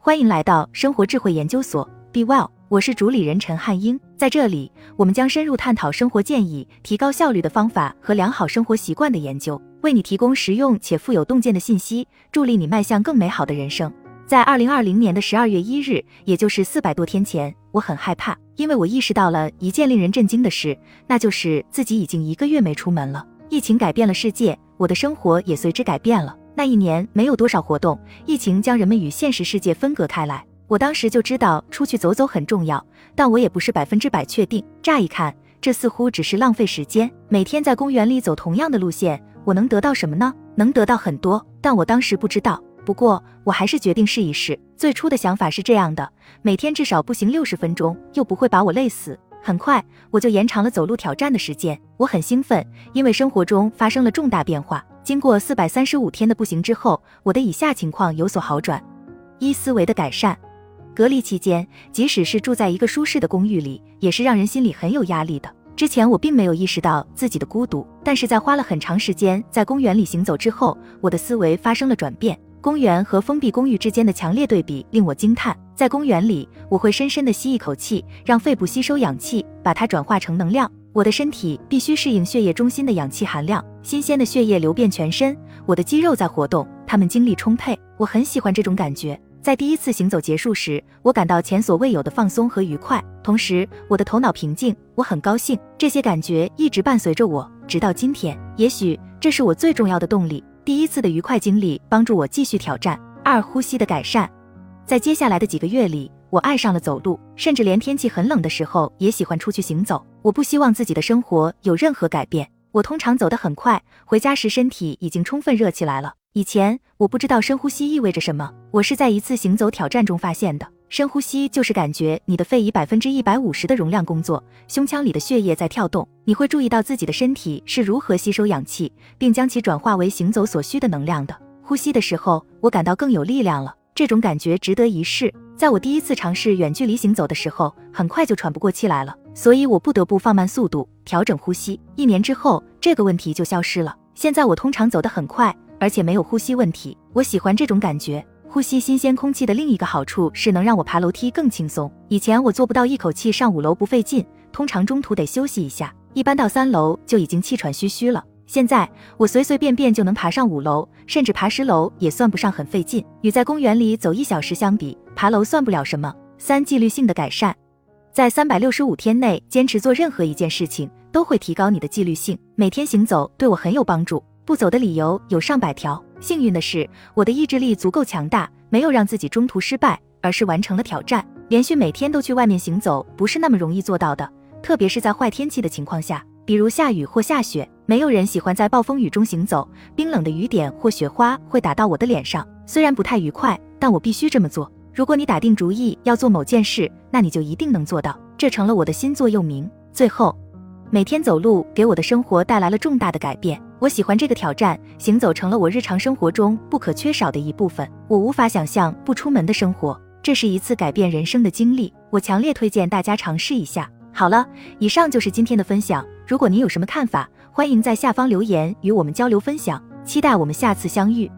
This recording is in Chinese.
欢迎来到生活智慧研究所，Be Well，我是主理人陈汉英。在这里，我们将深入探讨生活建议、提高效率的方法和良好生活习惯的研究，为你提供实用且富有洞见的信息，助力你迈向更美好的人生。在二零二零年的十二月一日，也就是四百多天前，我很害怕，因为我意识到了一件令人震惊的事，那就是自己已经一个月没出门了。疫情改变了世界，我的生活也随之改变了。那一年没有多少活动，疫情将人们与现实世界分隔开来。我当时就知道出去走走很重要，但我也不是百分之百确定。乍一看，这似乎只是浪费时间。每天在公园里走同样的路线，我能得到什么呢？能得到很多，但我当时不知道。不过我还是决定试一试。最初的想法是这样的：每天至少步行六十分钟，又不会把我累死。很快我就延长了走路挑战的时间。我很兴奋，因为生活中发生了重大变化。经过四百三十五天的步行之后，我的以下情况有所好转：一、思维的改善。隔离期间，即使是住在一个舒适的公寓里，也是让人心里很有压力的。之前我并没有意识到自己的孤独，但是在花了很长时间在公园里行走之后，我的思维发生了转变。公园和封闭公寓之间的强烈对比令我惊叹。在公园里，我会深深地吸一口气，让肺部吸收氧气，把它转化成能量。我的身体必须适应血液中心的氧气含量，新鲜的血液流遍全身。我的肌肉在活动，它们精力充沛。我很喜欢这种感觉。在第一次行走结束时，我感到前所未有的放松和愉快，同时我的头脑平静。我很高兴，这些感觉一直伴随着我，直到今天。也许这是我最重要的动力。第一次的愉快经历帮助我继续挑战。二、呼吸的改善。在接下来的几个月里。我爱上了走路，甚至连天气很冷的时候也喜欢出去行走。我不希望自己的生活有任何改变。我通常走得很快，回家时身体已经充分热起来了。以前我不知道深呼吸意味着什么，我是在一次行走挑战中发现的。深呼吸就是感觉你的肺以百分之一百五十的容量工作，胸腔里的血液在跳动。你会注意到自己的身体是如何吸收氧气，并将其转化为行走所需的能量的。呼吸的时候，我感到更有力量了。这种感觉值得一试。在我第一次尝试远距离行走的时候，很快就喘不过气来了，所以我不得不放慢速度，调整呼吸。一年之后，这个问题就消失了。现在我通常走得很快，而且没有呼吸问题。我喜欢这种感觉。呼吸新鲜空气的另一个好处是能让我爬楼梯更轻松。以前我做不到一口气上五楼不费劲，通常中途得休息一下，一般到三楼就已经气喘吁吁了。现在我随随便便就能爬上五楼，甚至爬十楼也算不上很费劲。与在公园里走一小时相比，爬楼算不了什么。三、纪律性的改善，在三百六十五天内坚持做任何一件事情，都会提高你的纪律性。每天行走对我很有帮助，不走的理由有上百条。幸运的是，我的意志力足够强大，没有让自己中途失败，而是完成了挑战。连续每天都去外面行走，不是那么容易做到的，特别是在坏天气的情况下。比如下雨或下雪，没有人喜欢在暴风雨中行走。冰冷的雨点或雪花会打到我的脸上，虽然不太愉快，但我必须这么做。如果你打定主意要做某件事，那你就一定能做到。这成了我的新座右铭。最后，每天走路给我的生活带来了重大的改变。我喜欢这个挑战，行走成了我日常生活中不可缺少的一部分。我无法想象不出门的生活，这是一次改变人生的经历。我强烈推荐大家尝试一下。好了，以上就是今天的分享。如果您有什么看法，欢迎在下方留言与我们交流分享。期待我们下次相遇。